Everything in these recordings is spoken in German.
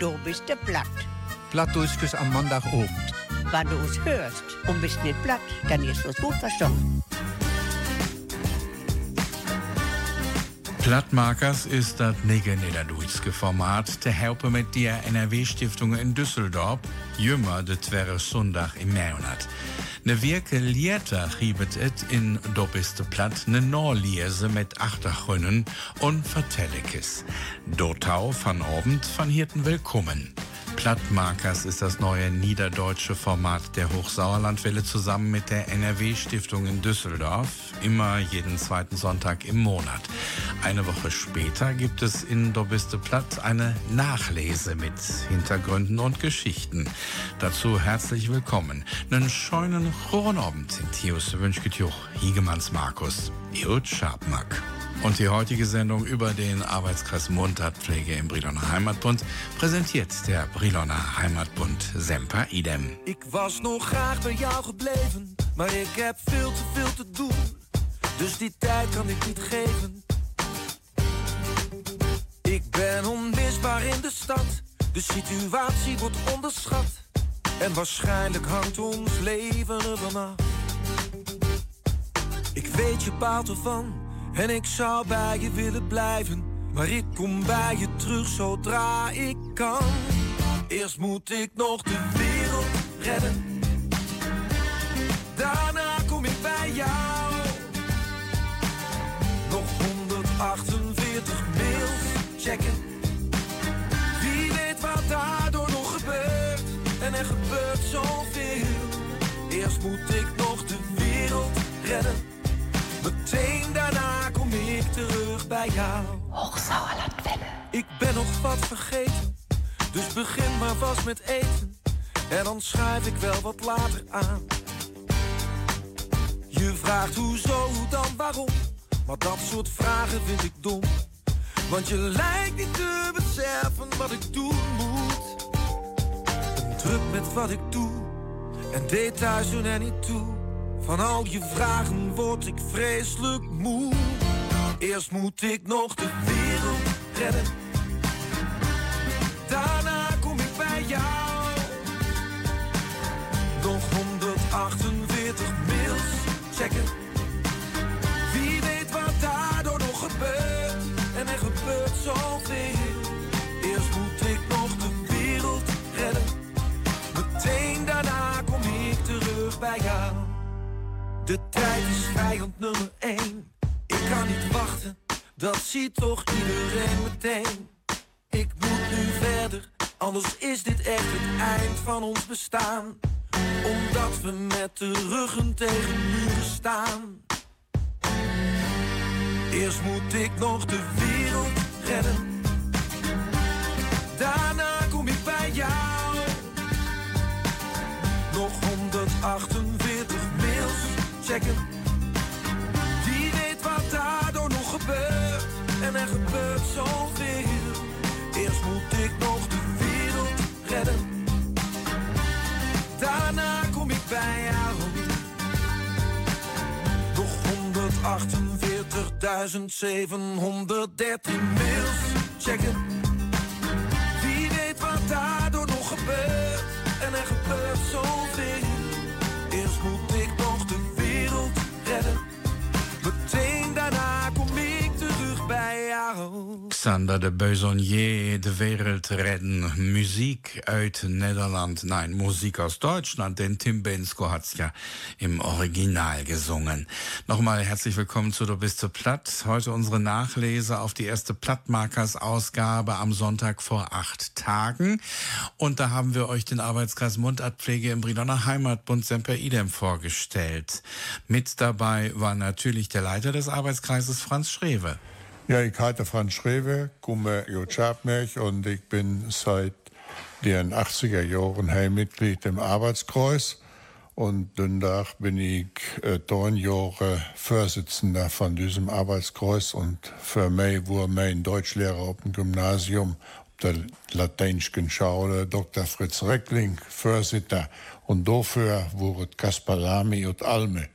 du bist der Platt. Plattdurchges am Montagabend. Wenn du uns hörst und bist nicht platt, dann ist uns gut verstanden. Plattmarkers ist das Nigger-Niederdeutsche Format der Helpe mit der NRW-Stiftung in Düsseldorf, jümmer de Twerre Sonntag im Monat. Ne Wirke Lierter riebet et in Dobiste Platt ne Norliese mit Achtergründen und Vertellekes. Dotau van Abend van Hirten willkommen. Plattmarkers ist das neue niederdeutsche Format der Hochsauerlandwelle zusammen mit der NRW-Stiftung in Düsseldorf. Immer jeden zweiten Sonntag im Monat. Eine Woche später gibt es in Dobiste Platt eine Nachlese mit Hintergründen und Geschichten. Dazu herzlich willkommen. Nen scheunen Hohenabend in Tius Wünschgetjuch Hiegemanns Markus. Iut Schabmack. Und die heutige Sendung über den Arbeitskreis Mundartpflege im Briloner Heimatbund präsentiert der Briloner Heimatbund Semper Idem. Ik was nog graag bij jou gebleven, maar ik heb veel te veel te doen. Dus die tijd kan ik niet geven. Ik ben onmisbaar in de stad, de situatie wordt onderschat. En waarschijnlijk hangt ons leven ervan af. Ik weet je baalt ervan en ik zou bij je willen blijven. Maar ik kom bij je terug zodra ik kan. Eerst moet ik nog de wereld redden. Daarna kom ik bij jou. Nog 148 mails checken. Wie weet wat daardoor nog gebeurt. En er gebeurt zoveel. Eerst moet ik jou. Hochsauerlandwelle. Ik ben nog wat vergeten, dus begin maar vast met eten. En dan schrijf ik wel wat later aan. Je vraagt hoezo, hoe dan, waarom. Maar dat soort vragen vind ik dom. Want je lijkt niet te beseffen wat ik doen moet. Ben druk met wat ik doe. En details doen er niet toe. Van al je vragen word ik vreselijk moe. Eerst moet ik nog de wereld redden. Daarna kom ik bij jou. Nog 148 mails checken. Wie weet wat daardoor nog gebeurt. En er gebeurt zoveel. Eerst moet ik nog de wereld redden. Meteen daarna kom ik terug bij jou. De tijd is vijand nummer één. Ik kan niet wachten, dat ziet toch iedereen meteen. Ik moet nu verder, anders is dit echt het eind van ons bestaan. Omdat we met de ruggen tegen muren staan. Eerst moet ik nog de wereld redden. Daarna kom ik bij jou. Nog 148 mails checken. Eerst moet ik nog de wereld redden. Daarna kom ik bij jou. Nog 148.713 mails checken. Wie weet wat daardoor nog gebeurt. En er gebeurt zoveel. Xander de Besonnier, de Wereld retten, Musik uit Nederland, nein, Musik aus Deutschland, denn Tim Bensko hat's ja im Original gesungen. Nochmal herzlich willkommen zu Du bist zu platt. Heute unsere Nachlese auf die erste Plattmarkers-Ausgabe am Sonntag vor acht Tagen. Und da haben wir euch den Arbeitskreis Mundartpflege im Briloner Heimatbund Semper Idem vorgestellt. Mit dabei war natürlich der Leiter des Arbeitskreises Franz Schrewe. Ja, ich heiße Franz Schrewe, komme aus Schabmech und ich bin seit den 80er Jahren Heimmitglied im Arbeitskreis. Und danach bin ich äh, neun Jahre Vorsitzender von diesem Arbeitskreis und für mich war mein Deutschlehrer auf dem Gymnasium, auf der lateinischen Schule, Dr. Fritz Reckling, Vorsitzender. Und dafür wurde Kaspar Lamy und Alme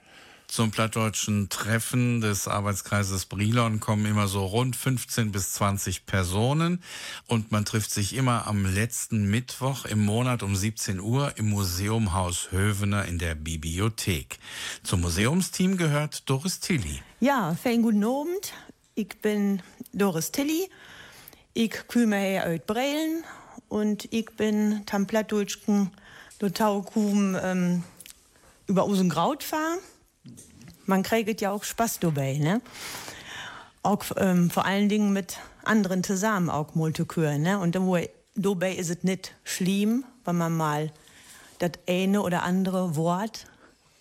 Zum plattdeutschen Treffen des Arbeitskreises Brilon kommen immer so rund 15 bis 20 Personen und man trifft sich immer am letzten Mittwoch im Monat um 17 Uhr im Museumhaus Hövener in der Bibliothek. Zum Museumsteam gehört Doris Tilly. Ja, fein guten Abend. Ich bin Doris Tilly. Ich komme her aus Breilen und ich bin tam plattdeutschen Totaukum ähm, über Usengraut fahren man kriegt ja auch Spaß dabei, ne? Auch ähm, vor allen Dingen mit anderen zusammen auch Multiküren, ne? Und dabei ist es nicht schlimm, wenn man mal das eine oder andere Wort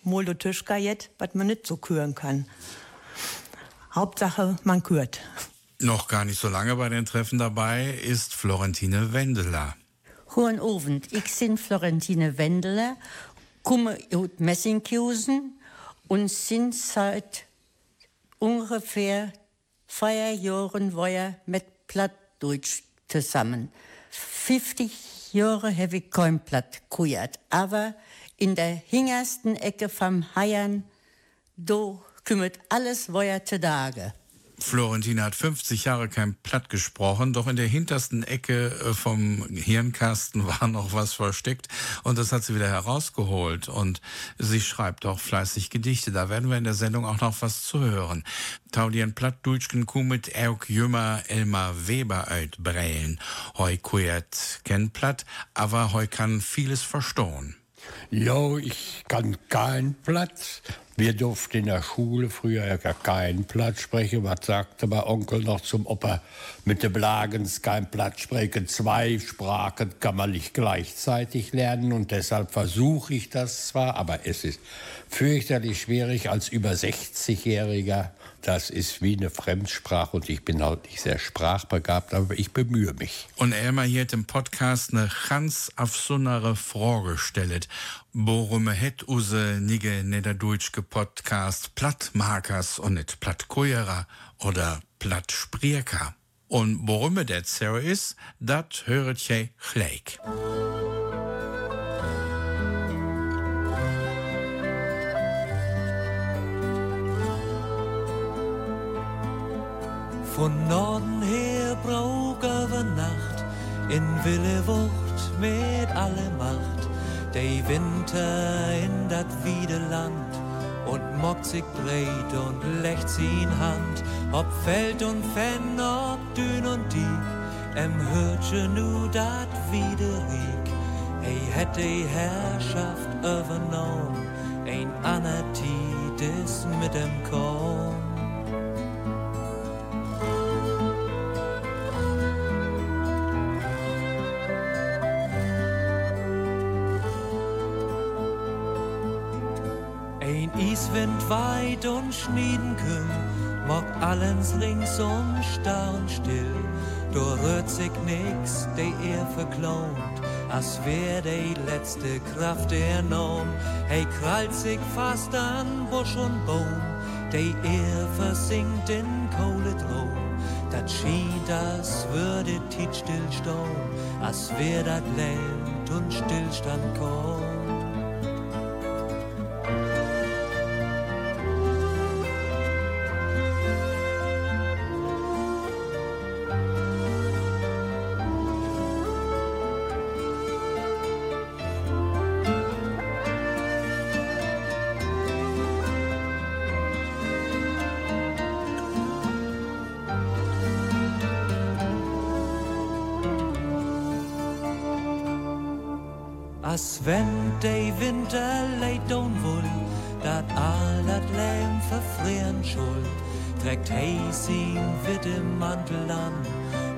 mal Tisch jetzt, was man nicht so küren kann. Hauptsache, man kürt. Noch gar nicht so lange bei den Treffen dabei ist Florentine Wendeler. Guten Abend, ich bin Florentine Wendeler, komme aus Messinghusen und sind seit ungefähr vier Jahren wir mit Plattdeutsch zusammen. 50 Jahre habe ich kein Platt gehört, aber in der hingersten Ecke vom Haiern, da kümmert alles weiter zu Tage. Florentin hat 50 Jahre kein Platt gesprochen, doch in der hintersten Ecke äh, vom Hirnkasten war noch was versteckt und das hat sie wieder herausgeholt und sie schreibt auch fleißig Gedichte. Da werden wir in der Sendung auch noch was zu hören. Taudien Plattdeutschen kummet auch jümmer Elmar Weber uitbreien. Heu kuert kennt Platt, aber heu kann vieles verstohlen. Jo, ich kann kein Platz. Wir durften in der Schule früher ja gar keinen Platz sprechen. Was sagte mein Onkel noch zum Opa? Mit dem Lagens kein Platz sprechen. Zwei Sprachen kann man nicht gleichzeitig lernen und deshalb versuche ich das zwar, aber es ist fürchterlich schwierig als über 60-Jähriger das ist wie eine Fremdsprache und ich bin halt nicht sehr sprachbegabt, aber ich bemühe mich. Und Elmar hier hat im Podcast eine ganz aufsonnere Frage gestellt. Worum het use nige niederdeutschke Podcast Plattmarkers und nicht Plattkuerer oder Plattsprieker? Und worum der Zero ist, dat höret je gleich. Von Norden her brauch über Nacht in Wille Wucht mit alle Macht. Der Winter in dat Wiedeland und mockt sich breit und lecht sie in Hand. Ob Feld und Fenn, ob Dün und Diek, em hört nu dat Wiederrieg. Ei hätte Herrschaft übernommen, ein Anatit ist mit dem Korn. Iswind weit und Schniedenkühl, mockt allens ringsum und still. Do rührt sich nix, de er verklont, als wär de letzte Kraft ernommen. Hey, krallt sich fast an Busch und Baum, de er versinkt in Kohledrom. Dat schien, das würde tit stillstehen, als wär dat Land und Stillstand kommt. Heis ihn witte Mantel an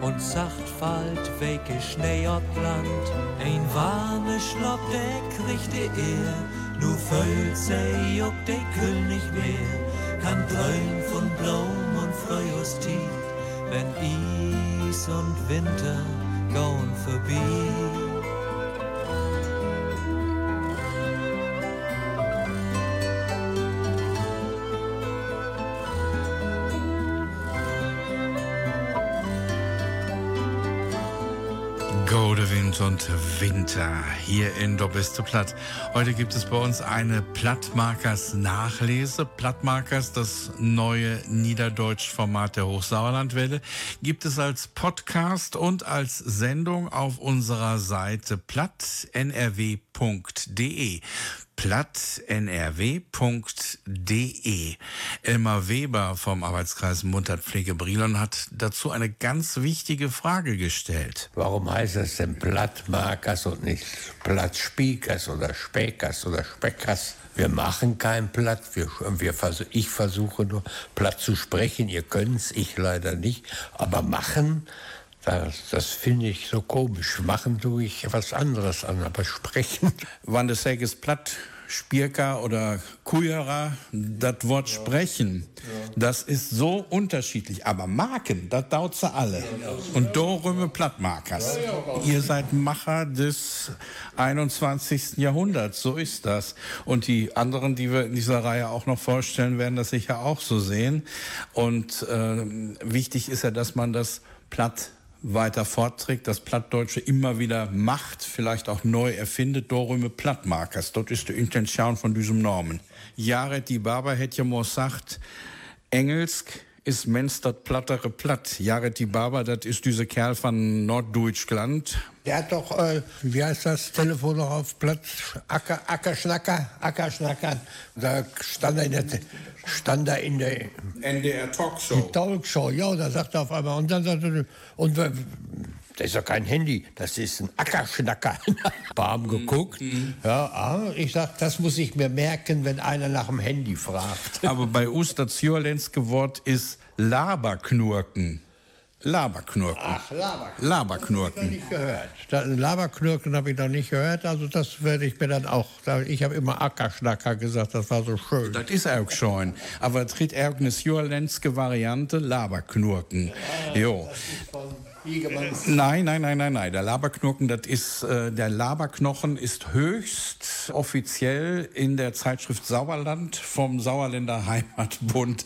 und sacht falt weke Schnee ob Land. Ein warme der kriegt die Ehr, nu füllt sei ob de Kühl nicht mehr, kann träumen von Blom und Freustief, wenn Is und Winter gaun vorbei. Winter hier in Doppelste Platt. Heute gibt es bei uns eine Plattmarkers Nachlese. Plattmarkers, das neue Niederdeutsch-Format der Hochsauerlandwelle, gibt es als Podcast und als Sendung auf unserer Seite plattnrw.de plattnrw.de. Elmar Weber vom Arbeitskreis Muntertpflege Brilon hat dazu eine ganz wichtige Frage gestellt. Warum heißt es denn Plattmarkers und nicht Plattspiekers oder Späkers oder Speckers? Wir machen kein Platt. Wir, wir ich versuche nur platt zu sprechen. Ihr könnt es, ich leider nicht. Aber machen, das, das finde ich so komisch. Machen tue ich was anderes an, aber sprechen. Wann das Säges platt Spierka oder Kujera, das Wort sprechen, das ist so unterschiedlich. Aber Marken, das dauert sie alle. Und Dorümme Plattmarkers. Ihr seid Macher des 21. Jahrhunderts, so ist das. Und die anderen, die wir in dieser Reihe auch noch vorstellen, werden das sicher auch so sehen. Und äh, wichtig ist ja, dass man das platt weiter fortträgt, das Plattdeutsche immer wieder macht, vielleicht auch neu erfindet, Dorüme Plattmarkers. Dort ist die Intention von diesem Normen. Jared die Barber hätte ja mal gesagt, Engelsk ist mens dat plattere Platt. Jared die Barber, das ist dieser Kerl von Norddeutschland. Der hat doch, äh, wie heißt das Telefon noch auf Platz? Acker, Ackerschnacker, Ackerschnacker. Da stand er in der, stand er in der NDR Talkshow. Die Talkshow, ja, da sagt er auf einmal, und dann sagt er, und wir, das ist ja kein Handy, das ist ein Ackerschnacker. Bam geguckt. Ja, ah, ich sag, das muss ich mir merken, wenn einer nach dem Handy fragt. Aber bei das Jürlenske Wort ist Laberknurken. Laberknurken. Ach, Laberknurken. Laberknurken. nicht gehört. Da, Laberknurken habe ich noch nicht gehört, also das werde ich mir dann auch. Ich habe immer Ackerschnacker gesagt, das war so schön. Das ist auch schon. Aber tritt auch eine jürlenske Variante, Laberknurken. Jo. Nein, nein, nein, nein, nein. Der Laberknochen, das ist, äh, der Laberknochen ist höchst offiziell in der Zeitschrift Sauerland vom Sauerländer Heimatbund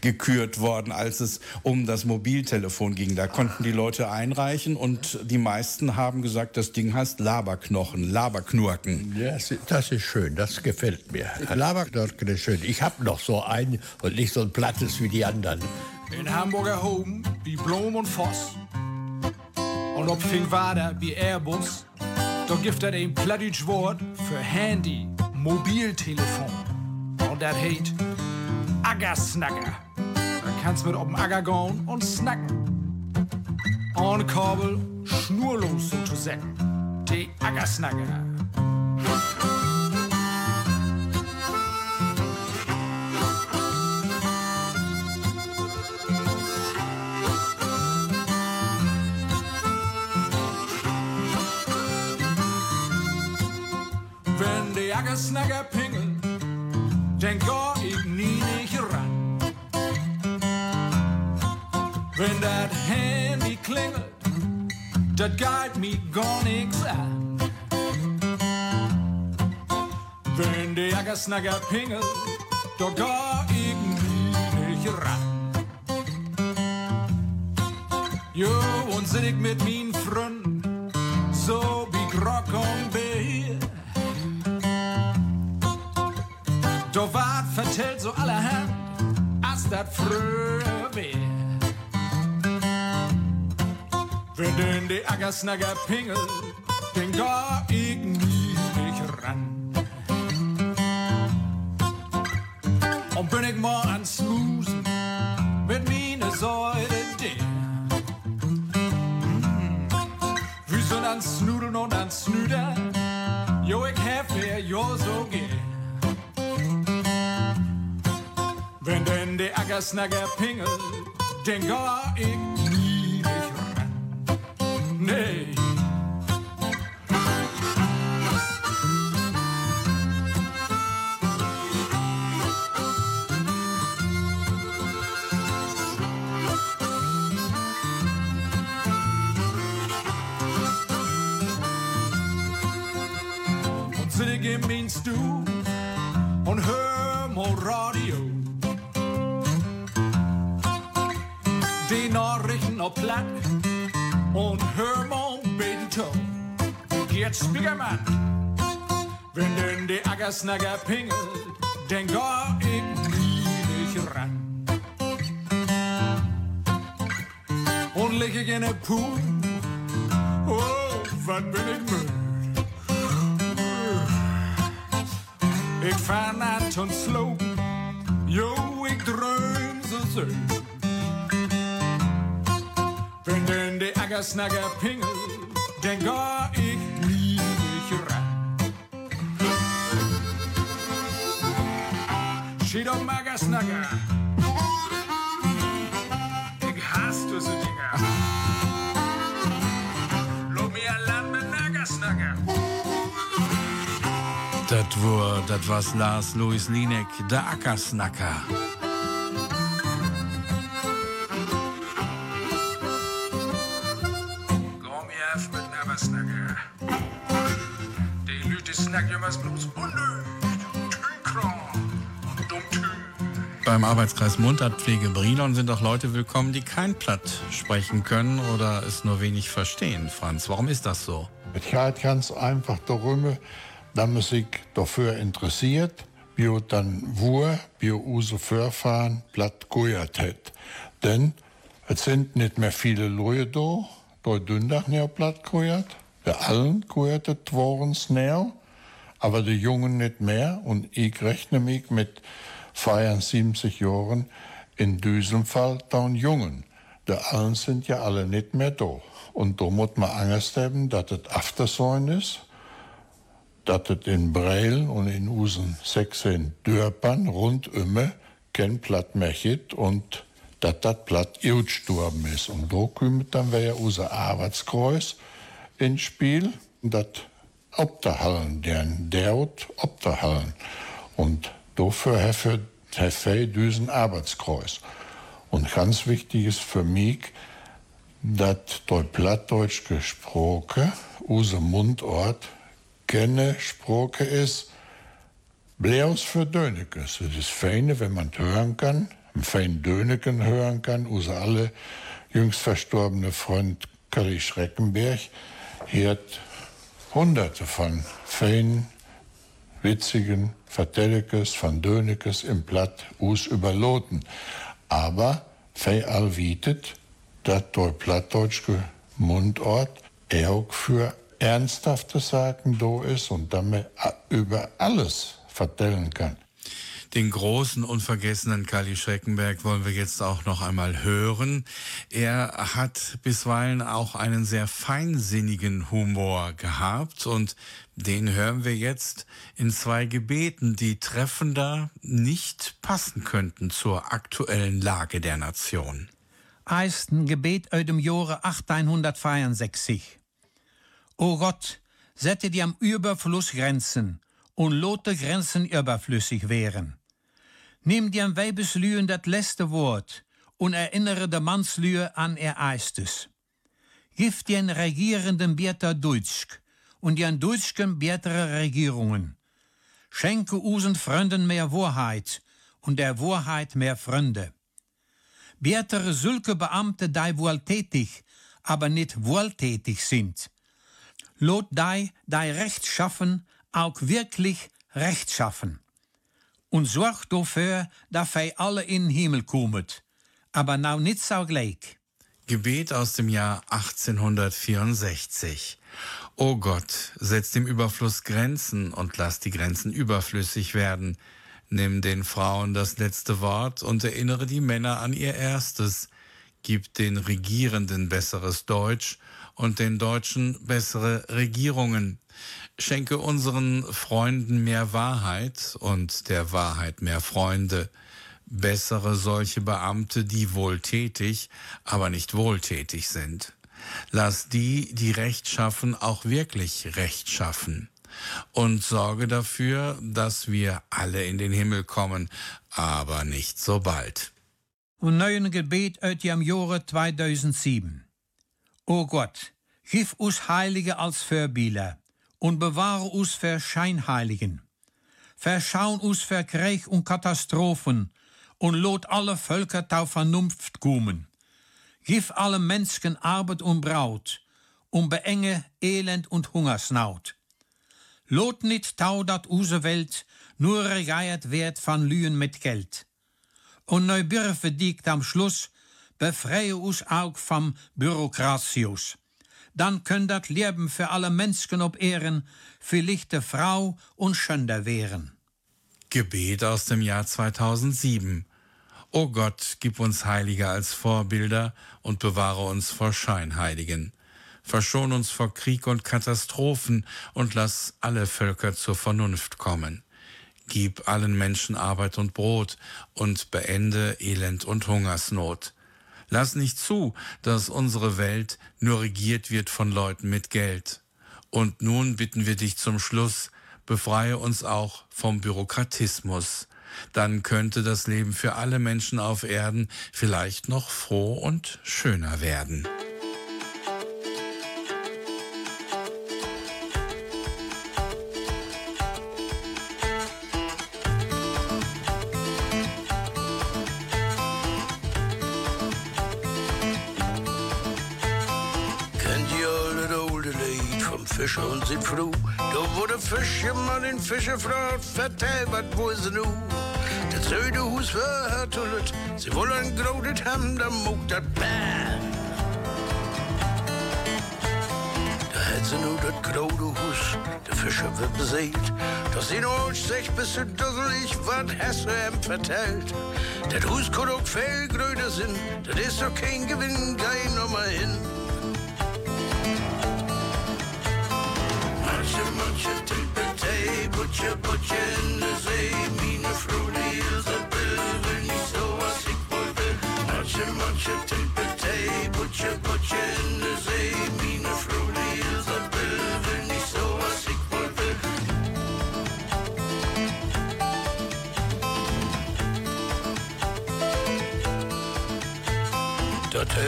gekürt worden, als es um das Mobiltelefon ging. Da konnten die Leute einreichen und die meisten haben gesagt, das Ding heißt Laberknochen, Laberknurken. Ja, das, das ist schön, das gefällt mir. Laberknurken ist schön. Ich habe noch so einen und nicht so ein plattes wie die anderen. In Hamburger Home wie Blom und Voss. Und op Fingwader wie Airbus. Da gibt er ein plattdeutsch Wort für Handy, Mobiltelefon. Und das heißt Aggersnacker. Da kannst mit op'm Agger gehen und snacken. Ohne Kabel, schnurlos sozusagen. Die Aggersnacker. Aggersnacker pingeln, dann geh ich nie nicht ran. Wenn das Handy klingelt, das geht mir gar nichts an. Wenn die Aggersnacker pingelt, da geh ich nie nicht ran. Jo, und sit ich mit min Freunden, vertellt so allerhand, als dat früher wär. Wenn denn die Aggersnacker pingelt, den geh ich nie nicht ran. Und bin ich mal an Smusen mit mine Säule der. Wir sind an Snudeln und an Snüder, jo, ich wer jo so gern. Wenn denn der Ackersnacker pingelt, den geh ich nie ran. Nee. In min Stuhl und hör mal Radio. Die Nachrichten auf Platt und hör mal Beethoven. Gert Spiegermann. Wenn denn die Ackersnacker pingelt, dann geh ich nie nicht ran. Und leg ich in der Pool, oh, was bin ich müde. Ik vaar naar ton slow, yo, ik droom zo zo. Denn de Ackersnacker pingel, dann ga ik nie nicht ran. Schied auf Ackersnacker. Ich hasse diese Dinger. Lob mir Land mit Ackersnacker. Dat war, dat was Lars Louis Linek, der Ackersnacker. Beim Arbeitskreis Mundartpflege Brilon sind auch Leute willkommen, die kein Platt sprechen können oder es nur wenig verstehen. Franz, warum ist das so? Es geht ganz einfach darum, dass man sich dafür interessiert, wie dann wo, wie unsere Vorfahren platt gehört hat. Denn es sind nicht mehr viele Leute da, da Dündach nicht platt gehört. Der allen gehört es warens näher, aber die Jungen nicht mehr. Und ich rechne mich mit feiern 70 Jahren in diesem Fall dann Jungen. Die allen sind ja alle nicht mehr da. Und da muss man Angst haben, dass es Aftersäun ist, dass es in Breil und in unseren 16 Dörpern rundum kein Platt mehr gibt und dass das Platt ausgestorben ist. Und da kommt dann wieder unser Arbeitskreuz ins Spiel, das Obderhallen, deren Dert Obderhallen. Und dafür habe ich diesen Arbeitskreuz. Und ganz wichtig ist für mich, dass dort Plattdeutsch gesprochen, unser Mundort, keine Sprache ist, bloß für Dönekes. Es ist feine, wenn man hören kann, ein fein Döneken hören kann, unser alle jüngst verstorbene Freund Kari Schreckenberg, hier hat hunderte von feinen, witzigen Vertellekes, von Dönekes im Platt us überloten. Aber fei all wietet, dat dort plattdeutschke Mundort auch für ernsthafte Sachen do ist und damit über alles vertellen kann. Den großen, unvergessenen Kali Schreckenberg wollen wir jetzt auch noch einmal hören. Er hat bisweilen auch einen sehr feinsinnigen Humor gehabt und den hören wir jetzt in zwei Gebeten, die treffender nicht passen könnten zur aktuellen Lage der Nation. Eist ein Gebet aus dem Jahre 1864. O Gott, sette dir am Überfluss Grenzen und lote Grenzen überflüssig wären. Nimm dir am Weibeslühen das letzte Wort und erinnere der Mannslühe an er Eistes. Gib den Regierenden Bieter Deutsch und den Deutschen bietere Regierungen. Schenke usen Freunden mehr Wahrheit und der Wahrheit mehr Freunde. Bietere solche Beamte, die wohltätig, aber nicht wohltätig sind. Lot die, die Recht schaffen, auch wirklich Recht schaffen. Und sorg dafür, dass wir alle in den Himmel kommen. Aber now nicht so gleich. Gebet aus dem Jahr 1864. O Gott, setz dem Überfluss Grenzen und lass die Grenzen überflüssig werden. Nimm den Frauen das letzte Wort und erinnere die Männer an ihr erstes. Gib den Regierenden besseres Deutsch und den Deutschen bessere Regierungen. Schenke unseren Freunden mehr Wahrheit und der Wahrheit mehr Freunde. Bessere solche Beamte, die wohltätig, aber nicht wohltätig sind. Lass die, die Recht schaffen, auch wirklich Recht schaffen. Und sorge dafür, dass wir alle in den Himmel kommen, aber nicht so bald. Und neuen Gebet aus dem Jahre 2007. O Gott, gib uns Heilige als Vorbilder und bewahre uns für Scheinheiligen. Verschauen uns für Krieg und Katastrophen und lot alle Völker tau Vernunft kommen. Gib alle Menschen Arbeit und Braut um beenge Elend und Hungersnaut. Lot nicht tau dat use Welt nur regeiert werd van Lühen mit Geld. Und neu birfe diekt am Schluss, befreie us auch vom Bürokratius. Dann könnt dat Leben für alle Menschen op Ehren, vielleicht de Frau und schönder wehren. Gebet aus dem Jahr 2007. O Gott, gib uns Heilige als Vorbilder und bewahre uns vor Scheinheiligen. Verschon uns vor Krieg und Katastrophen und lass alle Völker zur Vernunft kommen. Gib allen Menschen Arbeit und Brot und beende Elend und Hungersnot. Lass nicht zu, dass unsere Welt nur regiert wird von Leuten mit Geld. Und nun bitten wir dich zum Schluss, befreie uns auch vom Bürokratismus. Dann könnte das Leben für alle Menschen auf Erden vielleicht noch froh und schöner werden. Fische und sind froh. Da wurde Fische man den Fische fragt, vertell, wat wo sie nu? Das söde Hus war tullet, sie wollen grodet haben, da muckt dat. Da hätt sie nu dat grode Hus, der Fische wird beseelt. Doch sie nur sich bis zu dusselig, wat Hesse ihm vertellt. Dat Hus kann auch viel gröder sind, das ist doch kein Gewinn, geh noch mal hin. Butcher, Butcher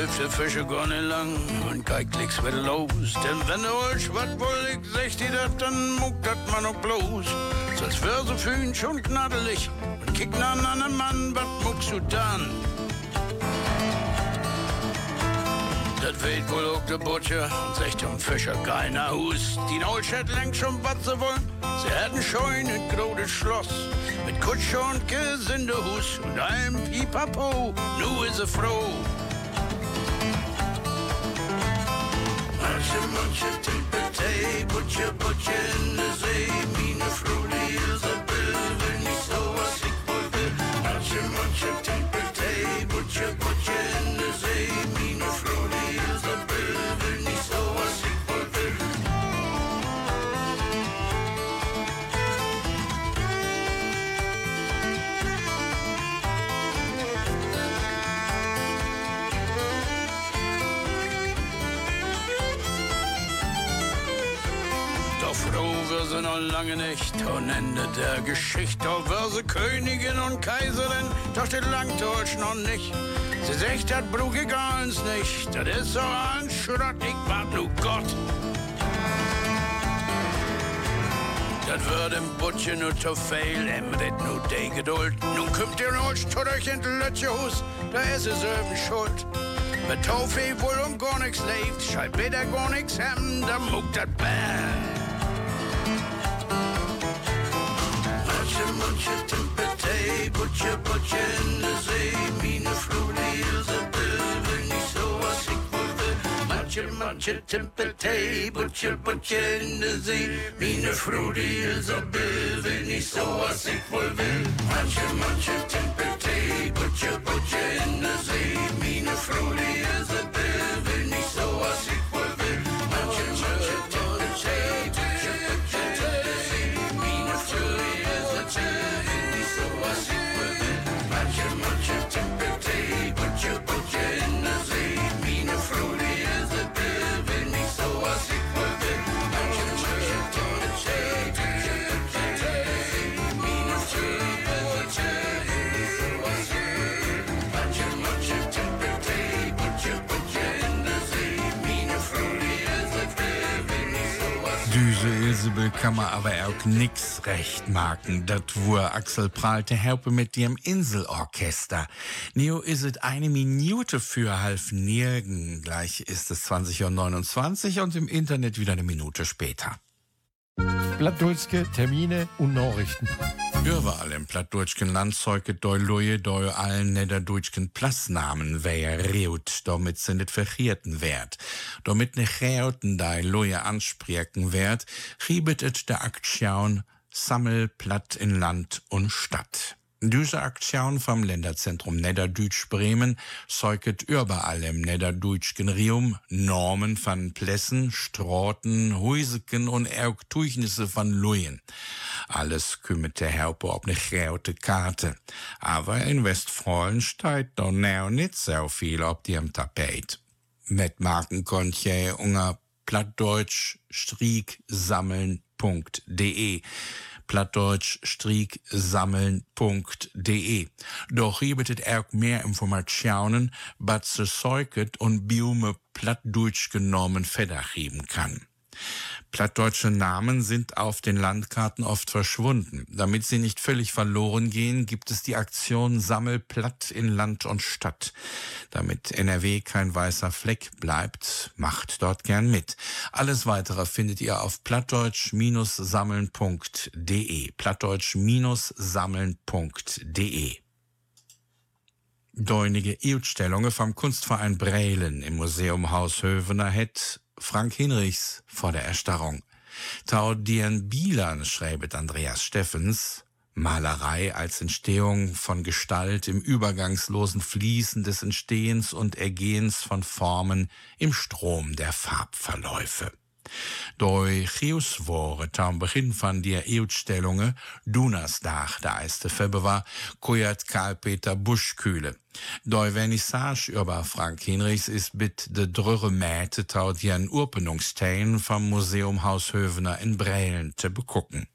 De Fische gar nicht lang und kein Klicks wird los. Denn wenn du euch wat wollig sagt ihr dat, dann muckt dat man auch bloß. Sonst wär so fühn schon gnadelig und kicken an einen Mann, wat muckst du dann? Dat weht wohl auch der Butcher und sagt dem Fischer keiner Hus. Die Neusch hat längst schon wat sie wollen. Sie hätten scheun ein grodes Schloss mit Kutsche und Gesindehus und einem Pipapo. Nu is sie froh. Manche, manche Timpeltei, Butcher, Butcher in der See, lange nicht und Ende der Geschichte. Doch wir sie Königin und Kaiserin, doch das langt euch noch nicht. Sie sagt, das Brug egal uns nicht, das ist so ein Schrott, ich wart nu Gott. Das wird im Butchen nur zu viel, em red nu de Geduld. Nun kommt ihr euch zu euch in den Lötchehus, da ist es eben schuld. Mit Toffee wohl um gar nichts lebt, scheint wieder gar nichts hem, da muckt das Band. Ist ein Bill, wenn ich so was ich wohl will. Manche, manche Timpeltei, Butcher, Butcher in der See, meine Frudi ist ein Bill, wenn ich so was ich wohl will. Manche, manche Timpeltei, Butcher, Butcher in der See, meine Frudi ist ein Bill, wenn ich so was Ilsebel kann man aber auch nix recht machen. Dat wur Axel Prahlte helpe mit dem Inselorchester. Neo is it eine Minute für halb nirgen. Gleich ist es 20.29 Uhr und im Internet wieder eine Minute später. Plattdeutsche Termine und Nachrichten. Überall im plattdeutschen Land zeuget doi Luje doi allen niederdeutschen Plassnamen wer reut, damit sind et verchierten wert. Damit ne Cheoten dei Luje ansprechen wert, riebet et der Aktion Sammelplatt in Land und Stadt. Diese Aktion vom Länderzentrum Niederdeutsch Bremen zeuget überall im Niederdeutschen Rium Normen von Plässen, Straten, Huiseken und auch Tuichnisse von Luyen. Alles kümmert der Helper ob ne geute Karte. Aber in Westfalen steht doch now nicht so viel ob dem Tapet. Mit Marken konnt je unger plattdeutsch sammeln.de plattdeutsch-sammeln.de. Doch hier bittet auch mehr Informationen, was se säuget und Biome plattdeutsch genommen federheben kann. Plattdeutsche Namen sind auf den Landkarten oft verschwunden. Damit sie nicht völlig verloren gehen, gibt es die Aktion Sammel Platt in Land und Stadt. Damit NRW kein weißer Fleck bleibt, macht dort gern mit. Alles weitere findet ihr auf plattdeutsch-sammeln.de. plattdeutsch-sammeln.de. Deunige Ausstellungen vom Kunstverein Brelen im Museum Haus Hövener het Frank Hinrichs vor der Erstarrung. Tau dien Bielern schreibt Andreas Steffens, Malerei als Entstehung von Gestalt im übergangslosen Fließen des Entstehens und Ergehens von Formen im Strom der Farbverläufe. Doi Geuswore tam Beginn van die Uitstellungen Donasdag, de 1. Februar, kojert Karl-Peter Buschkühle. Doi Vernissage über Frank Hinrichs ist mit de drüre Mäte taut jen Urpenungstein vom Museum Haushövener in Brelen zu begucken.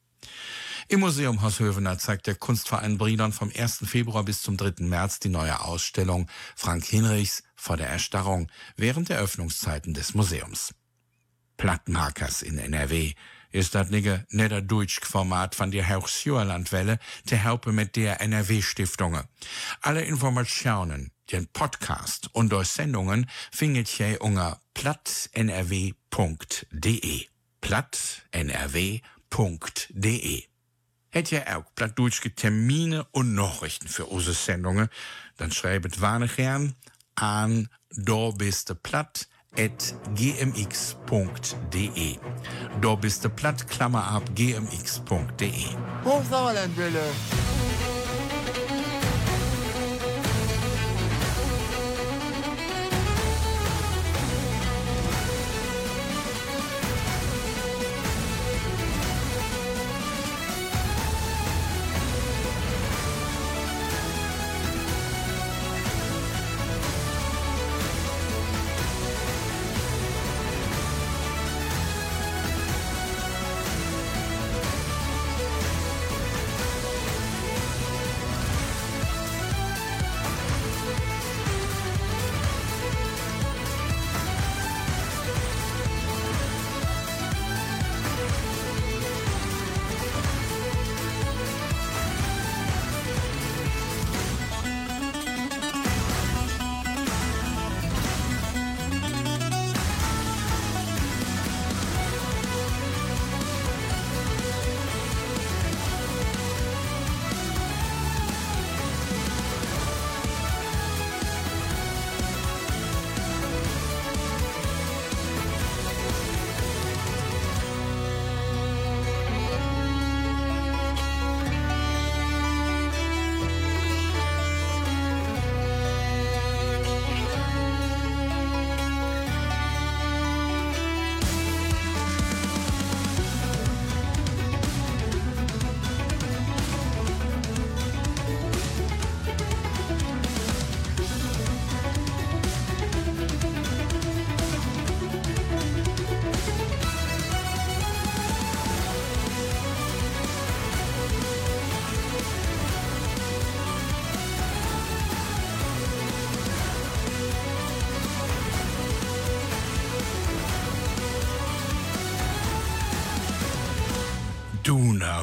Im Museum Haushövener zeigt der Kunstverein Bridern vom 1. Februar bis zum 3. März die neue Ausstellung Frank Hinrichs vor der Erstarrung während der Öffnungszeiten des Museums. Plattmarkers in NRW ist dat nigge nedder Deutsch Format van die Hochschuerlandwelle te helpen mit der NRW-Stiftunge. Alle Informationen, den Podcast und durch Sendungen findet je unter plattnrw.de. plattnrw.de. Hätt ihr auch plattdeutschke Termine und Nachrichten für unsere Sendungen, dann schreibt warne gern an do bist de platt at gmx.de. Da bist du platt, Klammer ab, gmx.de. Hochsauerlandwelle.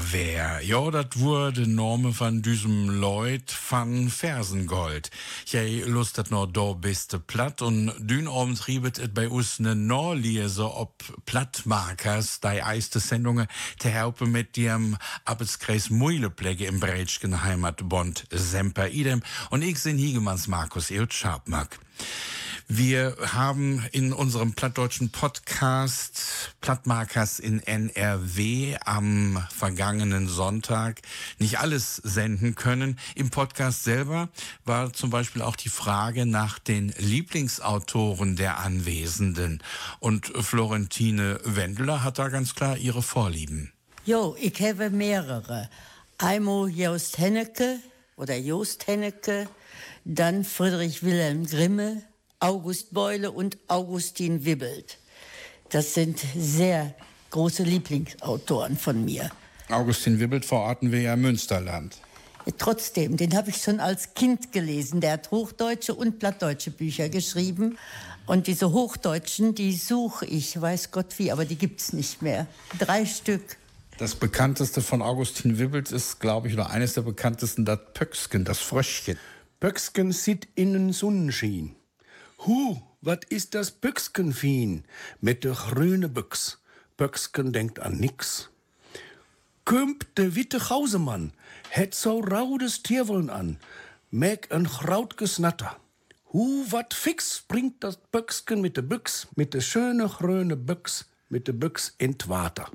Dunawehr. Ja, dat wurde Norme von diesem Leut van Fersengold. Jij lust dat noch do biste platt und dün abends riebet et bei us ne Norlese ob Plattmarkers, dei eiste Sendungen, te helpen mit dem Arbeitskreis Muilepläge im Breitschen Heimatbond Semper idem und ich sin Higemanns Markus Eut Schabmack. Wir haben in unserem plattdeutschen Podcast Plattmarkers in NRW am vergangenen Sonntag nicht alles senden können. Im Podcast selber war zum Beispiel auch die Frage nach den Lieblingsautoren der Anwesenden. Und Florentine Wendler hat da ganz klar ihre Vorlieben. Jo, ich habe mehrere. Einmal Jost Hennecke oder Jost Hennecke, dann Friedrich Wilhelm Grimme, August Beule und Augustin Wibbelt. Das sind sehr große Lieblingsautoren von mir. Augustin Wibbelt verorten wir ja im Münsterland. Trotzdem, den habe ich schon als Kind gelesen. Der hat hochdeutsche und plattdeutsche Bücher geschrieben. Und diese Hochdeutschen, die suche ich, weiß Gott wie, aber die gibt es nicht mehr. Drei Stück. Das bekannteste von Augustin Wibbelt ist, glaube ich, oder eines der bekanntesten, das Pöcksken, das Fröschchen. Pöcksken sieht innen Sonnenschein. Hu, wat is das Büchsken fien mit de grüne Büchs? Büchsken denkt an nix. Kümp de witte Gausemann, het so raudes Tierwollen an, meg en graut gesnatter. Hu, wat fix bringt das Büchsken mit de Büchs, mit de schöne grüne Büchs, mit de Büchs in Water.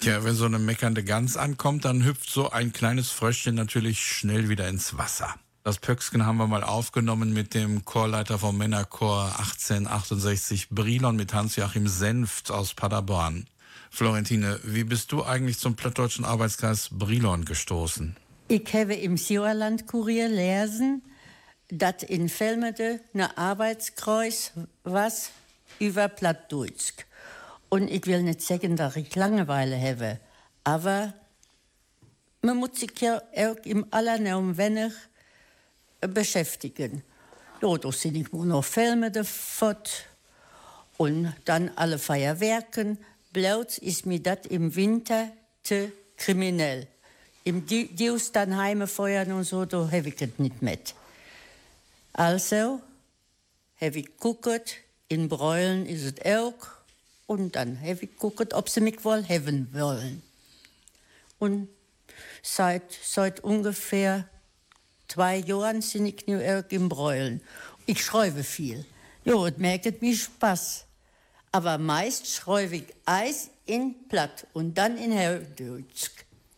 Tja, wenn so eine meckernde Gans ankommt, dann hüpft so ein kleines Fröschchen natürlich schnell wieder ins Wasser. Das Pöcksken haben wir mal aufgenommen mit dem Chorleiter vom Männerchor 1868 Brilon mit Hans-Joachim Senft aus Paderborn. Florentine, wie bist du eigentlich zum plattdeutschen Arbeitskreis Brilon gestoßen? Ich habe im Sauerland-Kurier lesen, dass in Velmede eine Arbeitskreis was über Plattdeutsch. Und ich will nicht sagen, dass ich Langeweile habe, aber man muss sich ja auch im Allernaum wenig beschäftigen. Da sind ich noch Filme davon und dann alle Feuerwerken. Bloß ist mir das im Winter zu kriminell. Im Dius dann heime feuern und so, da habe ich das nicht mit. Also habe ich geguckt, in Bräulen ist es auch. Und dann habe ich geguckt, ob sie mich wohl haben wollen. Und seit, seit ungefähr zwei Jahren sind ich nu auch im Bräulen. Ich schreibe viel. Jo, und merkt mir Spaß. Aber meist schreibe ich Eis in Platt und dann in Herrdeutsch.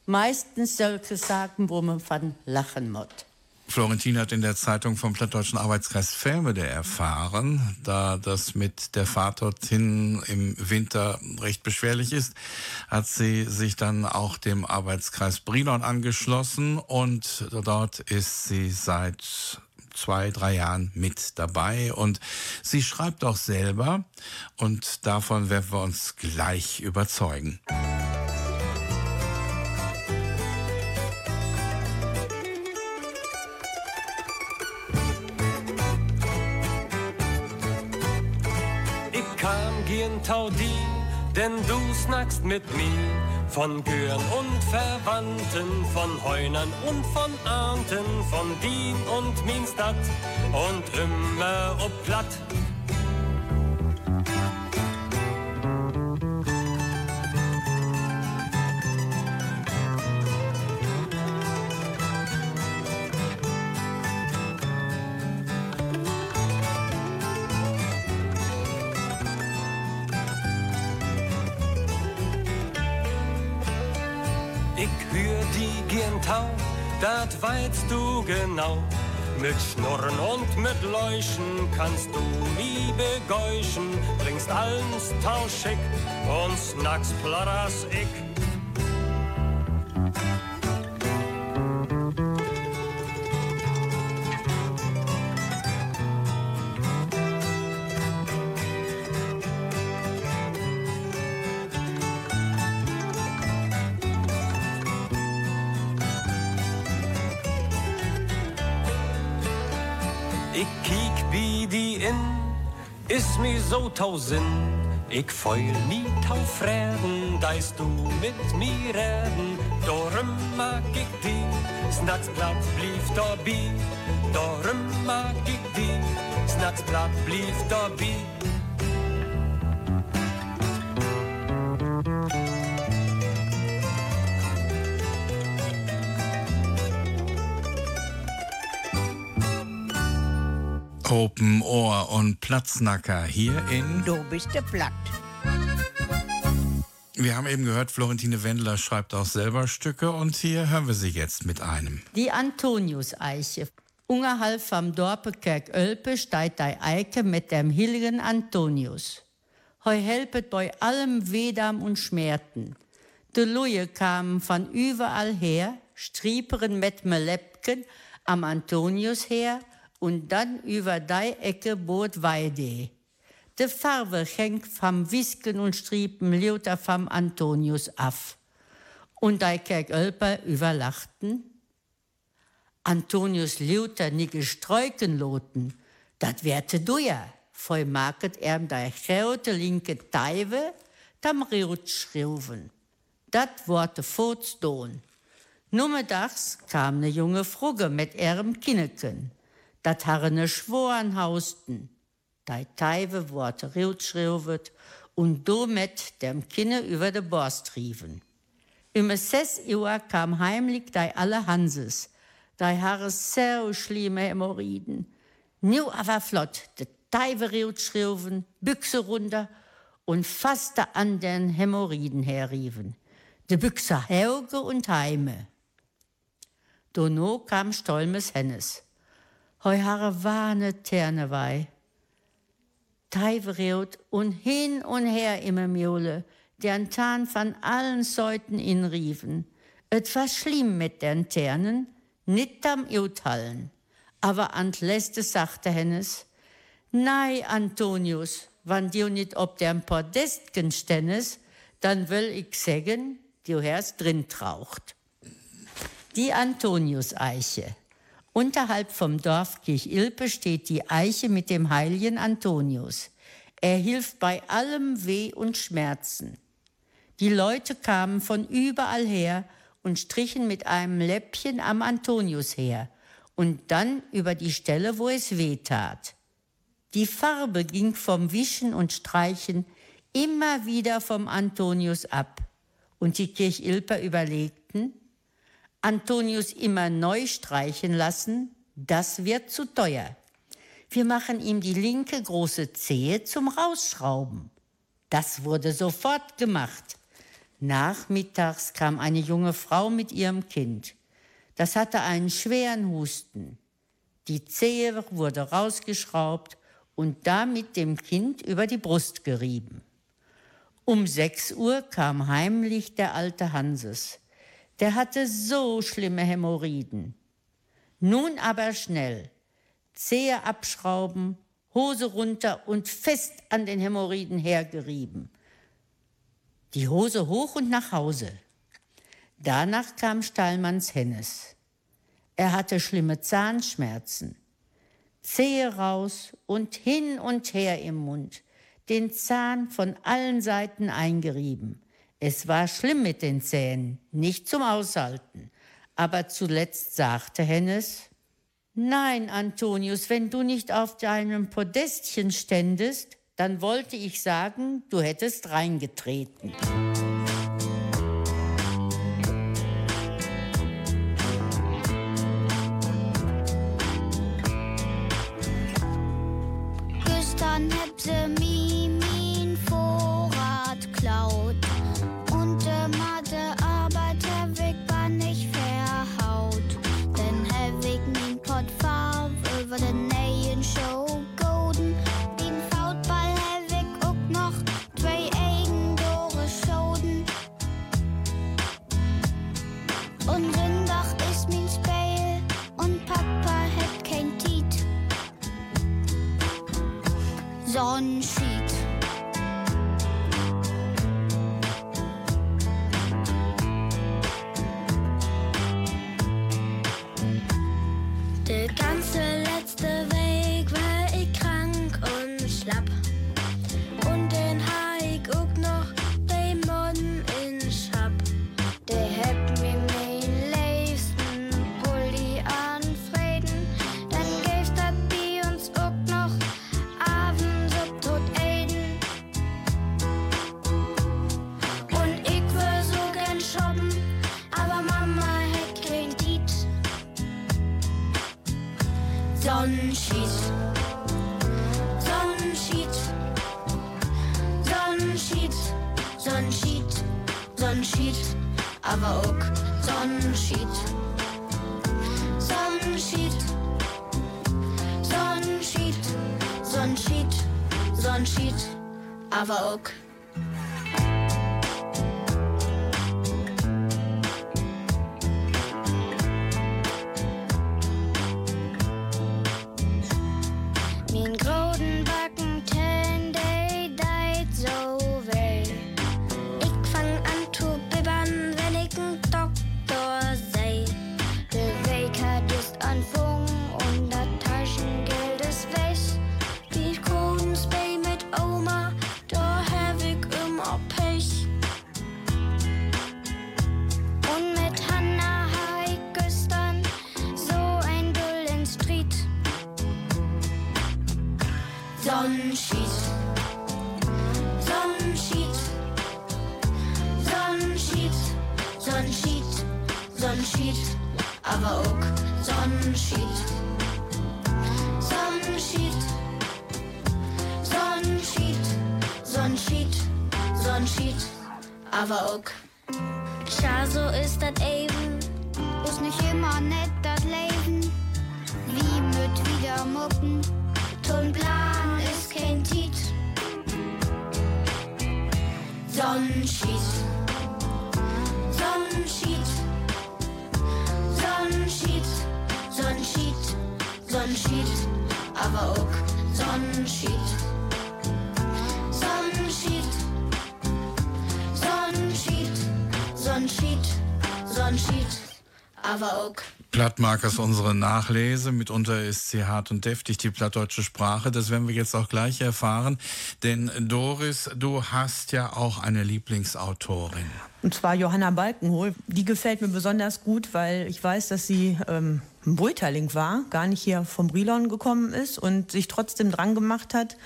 Meistens solche Sachen, wo man von lachen muss. Florentin hat in der Zeitung vom Plattdeutschen Arbeitskreis Felmede erfahren, da das mit der Fahrt dorthin im Winter recht beschwerlich ist, hat sie sich dann auch dem Arbeitskreis Brilon angeschlossen und dort ist sie seit zwei, drei Jahren mit dabei und sie schreibt auch selber und davon werden wir uns gleich überzeugen. Gehen Taudi, denn du snackst mit mir von Gören und Verwandten, von Heunern und von Ahnten, von Dien und Minstadt und immer ob platt. Genau. Mit Schnurren und mit Leuchten kannst du nie begeuschen, bringst alles tauschig und snacks platters ich. 2000. Ich feul mich auf da ist du mit mir reden. Darum mag ich die, Snacksblatt blieb dabei. Darum mag ich die, Snacksblatt blieb dabei. Open Ohr und Platznacker hier in. Du bist der Platt. Wir haben eben gehört, Florentine Wendler schreibt auch selber Stücke und hier hören wir sie jetzt mit einem. Die Antonius-Eiche. Unterhalb vom Dorpe Kerk-Ölpe steht die Eike mit dem heiligen Antonius. Heu helpet bei allem Wedam und Schmerten. De Luje kamen von überall her, strieperen mit Melepken am Antonius her und dann über die Ecke bot Weide. De Farbe hängt vom Wisken und Striepen Luther vom Antonius af. Und die Kerkölper überlachten. Antonius Luther nie gestreuken loten, dat werte du ja. Voll market er die grote linke Teive, tam riut schriven. Dat worte voortstoon. Nummerdags kam ne junge Frugge mit ihrem Kinneken dat harrene Schworen hausten. Dei Teive worte riutschriuwet und do mit dem Kinne über de Borst riefen. Im ses Uhr kam heimlich dei alle Hanses, dei Haare so schlimme Hämorrhoiden. Nu aber flott, de Teive riutschriuwen, Büchse runter und fast an den Hämorrhoiden herriefen. De Büchse Hauge und Heime. Dono kam Stolmes Hennes. Hoi Haare warne Terne wei. Teivereut und hin und her immer Mjole, deren Tarn von allen Seiten inriefen. Et war schlimm mit den Ternen, nit am Uthallen. Aber ant letzte sagte Hennes, Nei, Antonius, wann du nit ob dem Podestgen stennes, dann will ich sägen, du herst drin traucht. Die Antonius-Eiche. Unterhalb vom Dorf Kirchilpe steht die Eiche mit dem heiligen Antonius. Er hilft bei allem Weh und Schmerzen. Die Leute kamen von überall her und strichen mit einem Läppchen am Antonius her und dann über die Stelle, wo es weh tat. Die Farbe ging vom Wischen und Streichen immer wieder vom Antonius ab. Und die Kirchilper überlegten, Antonius immer neu streichen lassen, das wird zu teuer. Wir machen ihm die linke große Zehe zum Rausschrauben. Das wurde sofort gemacht. Nachmittags kam eine junge Frau mit ihrem Kind. Das hatte einen schweren Husten. Die Zehe wurde rausgeschraubt und damit dem Kind über die Brust gerieben. Um sechs Uhr kam heimlich der alte Hanses. Der hatte so schlimme Hämorrhoiden. Nun aber schnell. Zehe abschrauben, Hose runter und fest an den Hämorrhoiden hergerieben. Die Hose hoch und nach Hause. Danach kam Stallmanns Hennes. Er hatte schlimme Zahnschmerzen. Zehe raus und hin und her im Mund, den Zahn von allen Seiten eingerieben. Es war schlimm mit den Zähnen, nicht zum Aushalten. Aber zuletzt sagte Hennes, Nein, Antonius, wenn du nicht auf deinem Podestchen ständest, dann wollte ich sagen, du hättest reingetreten. Sonnenschied. Sonnenschied. Sonnenschied. Sonnenschied. Sonnenschied. Aber auch Sonnenschied. Sonnenschied. Sonnenschied. Sonnenschied. Sonnenschied. Aber auch. Sonnenschied. Sonnenschied. Sonnenschied. Sonnenschied. Sonnenschied. Aber auch Sonnenschied. Sonnenschied. Sonnenschied. Sonnenschied. Sonnenschied. Aber auch Plattmark ist unsere Nachlese. Mitunter ist sie hart und deftig, die plattdeutsche Sprache. Das werden wir jetzt auch gleich erfahren. Denn Doris, du hast ja auch eine Lieblingsautorin. Und zwar Johanna Balkenhol. Die gefällt mir besonders gut, weil ich weiß, dass sie ähm, ein Brüterling war, gar nicht hier vom Brilon gekommen ist und sich trotzdem dran gemacht hat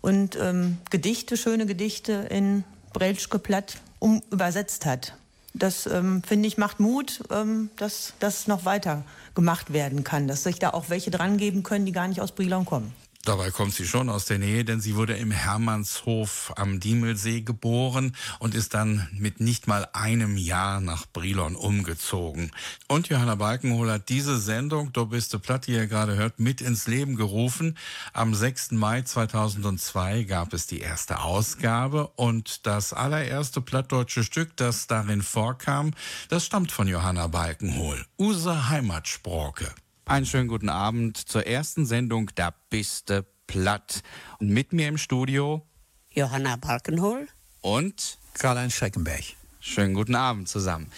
und ähm, Gedichte, schöne Gedichte in Brelschke Platt um, übersetzt hat. Das ähm, finde ich macht Mut, ähm, dass das noch weiter gemacht werden kann, dass sich da auch welche dran geben können, die gar nicht aus Brilon kommen. Dabei kommt sie schon aus der Nähe, denn sie wurde im Hermannshof am Diemelsee geboren und ist dann mit nicht mal einem Jahr nach Brilon umgezogen. Und Johanna Balkenhol hat diese Sendung, Du bist du platt, die ihr gerade hört, mit ins Leben gerufen. Am 6. Mai 2002 gab es die erste Ausgabe und das allererste plattdeutsche Stück, das darin vorkam, das stammt von Johanna Balkenhol. Use Heimatsproke. Einen schönen guten Abend zur ersten Sendung Da biste platt. Und mit mir im Studio Johanna Balkenhol und Karl-Heinz Schreckenberg. Schönen guten Abend zusammen.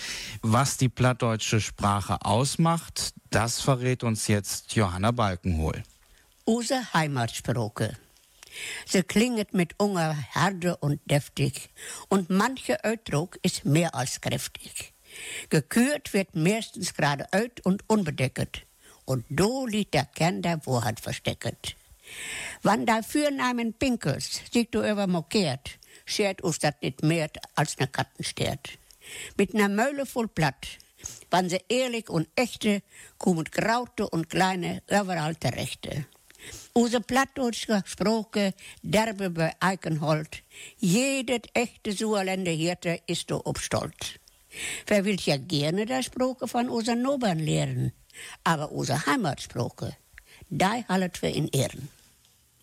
Was die plattdeutsche Sprache ausmacht, das verrät uns jetzt Johanna Balkenhol. Use Heimatsproke. Sie klinget mit unger Herde und deftig und manche Ausdruck ist mehr als kräftig. Gekürt wird meistens gerade uit und unbedecket und do liegt der Kern der Wahrheit versteckt. Wann da Fürnamen Pinkels sich du über mokiert, schert us dat nicht mehr als ne Kattenstert. Mit ner Mölle voll Platt, wann sie ehrlich und echte, kommen Graute und Kleine überall terechte. Unsere plattdeutsche Sprache, derbe bei Eichenhold, jedes echte Sauerländer Hirte ist do obstolz. Wer will ja gerne der Sprache von unseren Nobern lehren, aber unsere Heimatsprache, die halten wir in Ehren.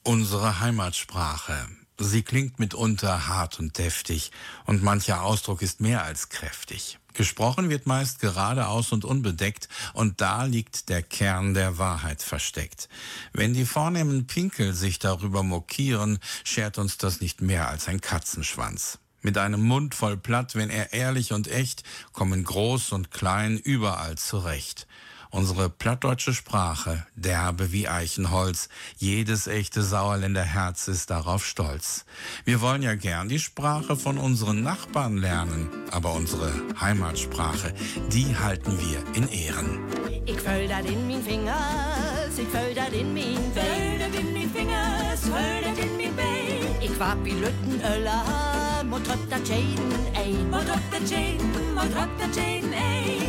Unsere Heimatsprache. Sie klingt mitunter hart und deftig und mancher Ausdruck ist mehr als kräftig. Gesprochen wird meist geradeaus und unbedeckt und da liegt der Kern der Wahrheit versteckt. Wenn die vornehmen Pinkel sich darüber mokieren, schert uns das nicht mehr als ein Katzenschwanz. Mit einem Mund voll Platt, wenn er ehrlich und echt, kommen groß und klein überall zurecht. Unsere plattdeutsche Sprache, derbe wie Eichenholz, jedes echte Sauerländer Herz ist darauf stolz. Wir wollen ja gern die Sprache von unseren Nachbarn lernen, aber unsere Heimatsprache, die halten wir in Ehren. Vul dat in mijn vingers, ik vul dat in mijn been. Vul dat in mijn vingers, vul dat in mijn been. Ik wap i lutten øller, må trøp dat tjeden ein. Må trøp dat tjeden, må trøp dat tjeden ein.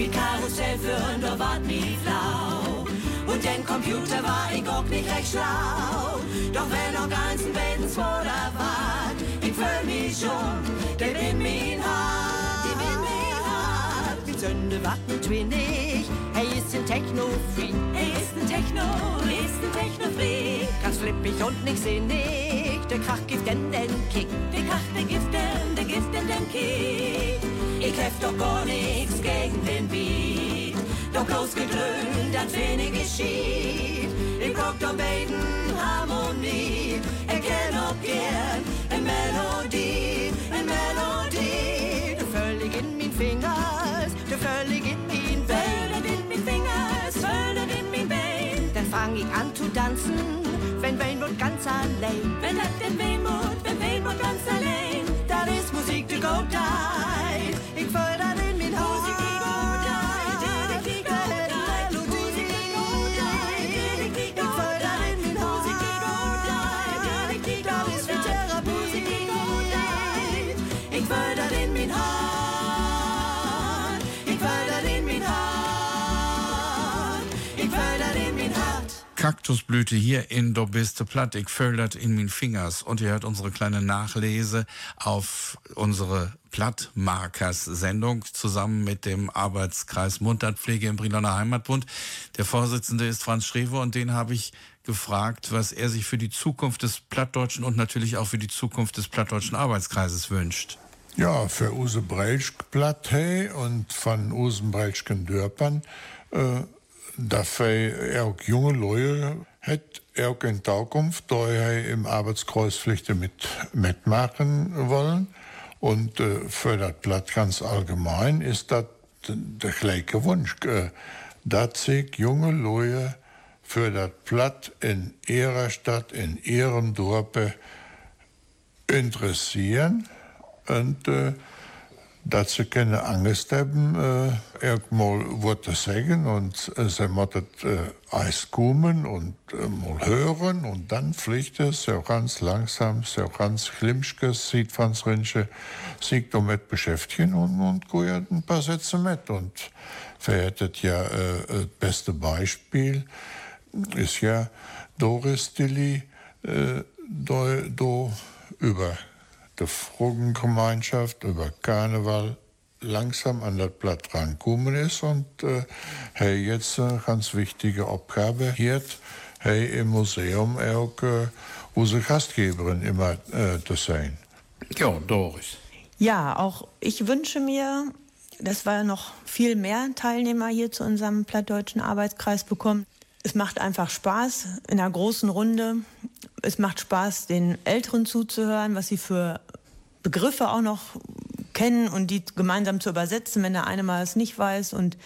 Wie Karussell führen, da wart mi flau. Und den Computer war ich auch nicht recht schlau. Doch wenn noch ganz ein Beten vor der war, ich fühl mich schon, der bin mein Hart, die bin mein Hart. Die Sünde watten twinnig, hey ist ein Techno-Freak, hey ist ein Techno, ist ein Techno-Freak. Ganz flippig und nicht sinnig, der Krach gibt denn den Kick, der Krach, der gibt denn, der gibt denn den Kick. Ich hef doch gar nichts gegen den Beat, doch bloß gedröhnt, dass wenig geschieht. Ich guck doch beiden Harmonie, ich kenn auch gern eine Melodie, eine Melodie. Du völlig in mein Fingers, du völlig in mein Bein, in mein Fingers, völlig in mein Bein. Dann fang ich an zu tanzen, wenn Wehmut ganz allein, wenn hat den Wehmut, wenn Wehmut ganz allein, dann ist Musik to go die. Ich Kaktusblüte hier in Do biste platt, ich földert in min Fingers. Und ihr hört unsere kleine Nachlese auf unsere Plattmarkers-Sendung zusammen mit dem Arbeitskreis Muntertpflege im Briloner Heimatbund. Der Vorsitzende ist Franz Schrewe und den habe ich gefragt, was er sich für die Zukunft des Plattdeutschen und natürlich auch für die Zukunft des Plattdeutschen Arbeitskreises wünscht. Ja, für Use Breitschk platt hey und von Usen Breitschken Dörpern, äh, dafür auch junge Leute hat auch in Zukunft, da er im Arbeitskreis Pflichten mit mitmachen wollen. Und äh, für das Blatt ganz allgemein ist das der gleiche Wunsch, äh, dass sich junge Leute für das Blatt in ihrer Stadt, in ihrem Dorpe interessieren und äh, dass sie keine Angst haben, äh, irgendmal Worte sagen und äh, sie müssen äh, Eis kommen und äh, mal hören und dann pflicht es so ganz langsam, so ganz Klimschkes, sieht Franz Rinsche, sich damit beschäftigen und, und gehen ein paar Sätze mit. Und verhättet ja äh, das beste Beispiel ist ja Doris Dilly, äh, do, do über die Frugengemeinschaft, über Karneval langsam an das Blatt rankommen ist und äh, hey jetzt eine ganz wichtige Aufgabe hier hey im Museum auch äh, unsere Gastgeberin immer äh, zu sein. Ja, Doris. Ja, auch ich wünsche mir, dass wir noch viel mehr Teilnehmer hier zu unserem plattdeutschen Arbeitskreis bekommen. Es macht einfach Spaß in einer großen Runde. Es macht Spaß, den Älteren zuzuhören, was sie für Begriffe auch noch kennen und die gemeinsam zu übersetzen, wenn der eine mal es nicht weiß und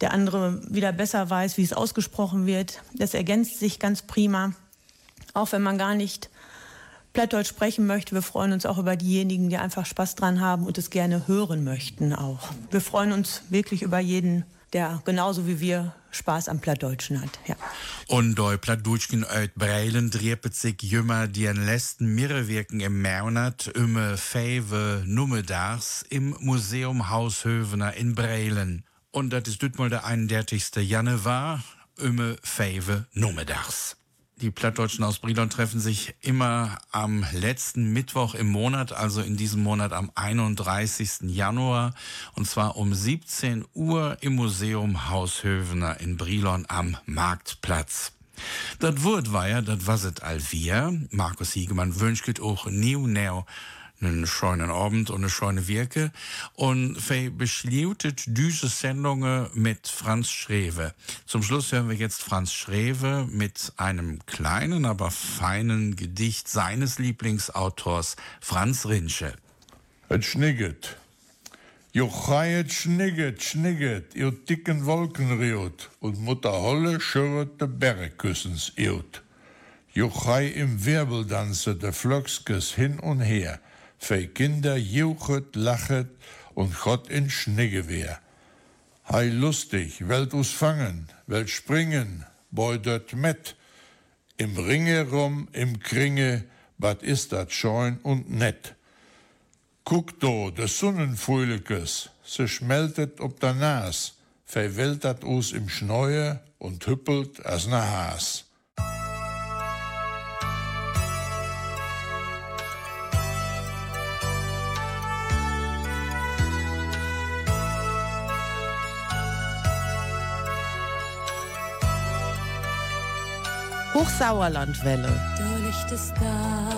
der andere wieder besser weiß, wie es ausgesprochen wird. Das ergänzt sich ganz prima. Auch wenn man gar nicht Plattdeutsch sprechen möchte. Wir freuen uns auch über diejenigen, die einfach Spaß dran haben und es gerne hören möchten auch. Wir freuen uns wirklich über jeden, der genauso wie wir Spaß am Plattdeutschen hat. Ja. Und doi Plattdeutschen uit Breilen driepet sich jümmer die letzten Mirrewirken im Monat ümme Fäve Nummedags im Museum Haushövener in Breilen. Und das ist dütmal der 31. Januar, ümme Fäve Nummedags. Die Plattdeutschen aus Brilon treffen sich immer am letzten Mittwoch im Monat, also in diesem Monat am 31. Januar, und zwar um 17 Uhr im Museum Haushövener in Brilon am Marktplatz. Das Wort war ja, das was it all wir. Markus Hiegemann wünscht auch new neo einen schönen Abend und eine schöne Wirke. Und wir beschließt diese Sendungen mit Franz Schrewe. Zum Schluss hören wir jetzt Franz Schrewe mit einem kleinen, aber feinen Gedicht seines Lieblingsautors Franz Rinsche. Es schnigget. Jo chaiet schnigget, schnigget, ihr dicken Wolkenriot, und Mutter Holle schürret de Bergküssens iot. Jo chai im Wirbeldanze de Flöckskes hin und her, Fei Kinder juchet, lachet und Gott in Schniggewehr. Hei lustig, welt us fangen, welt springen, boy dort met. Im Ringe rum, im Kringe, wat is dat scheun und nett. Guck do, de Sonnenfuilekes, se schmeltet ob der Nas, verweltert us im Schneue und hüppelt als ne Haas. Hochsauerlandwelle. Du lichtest dort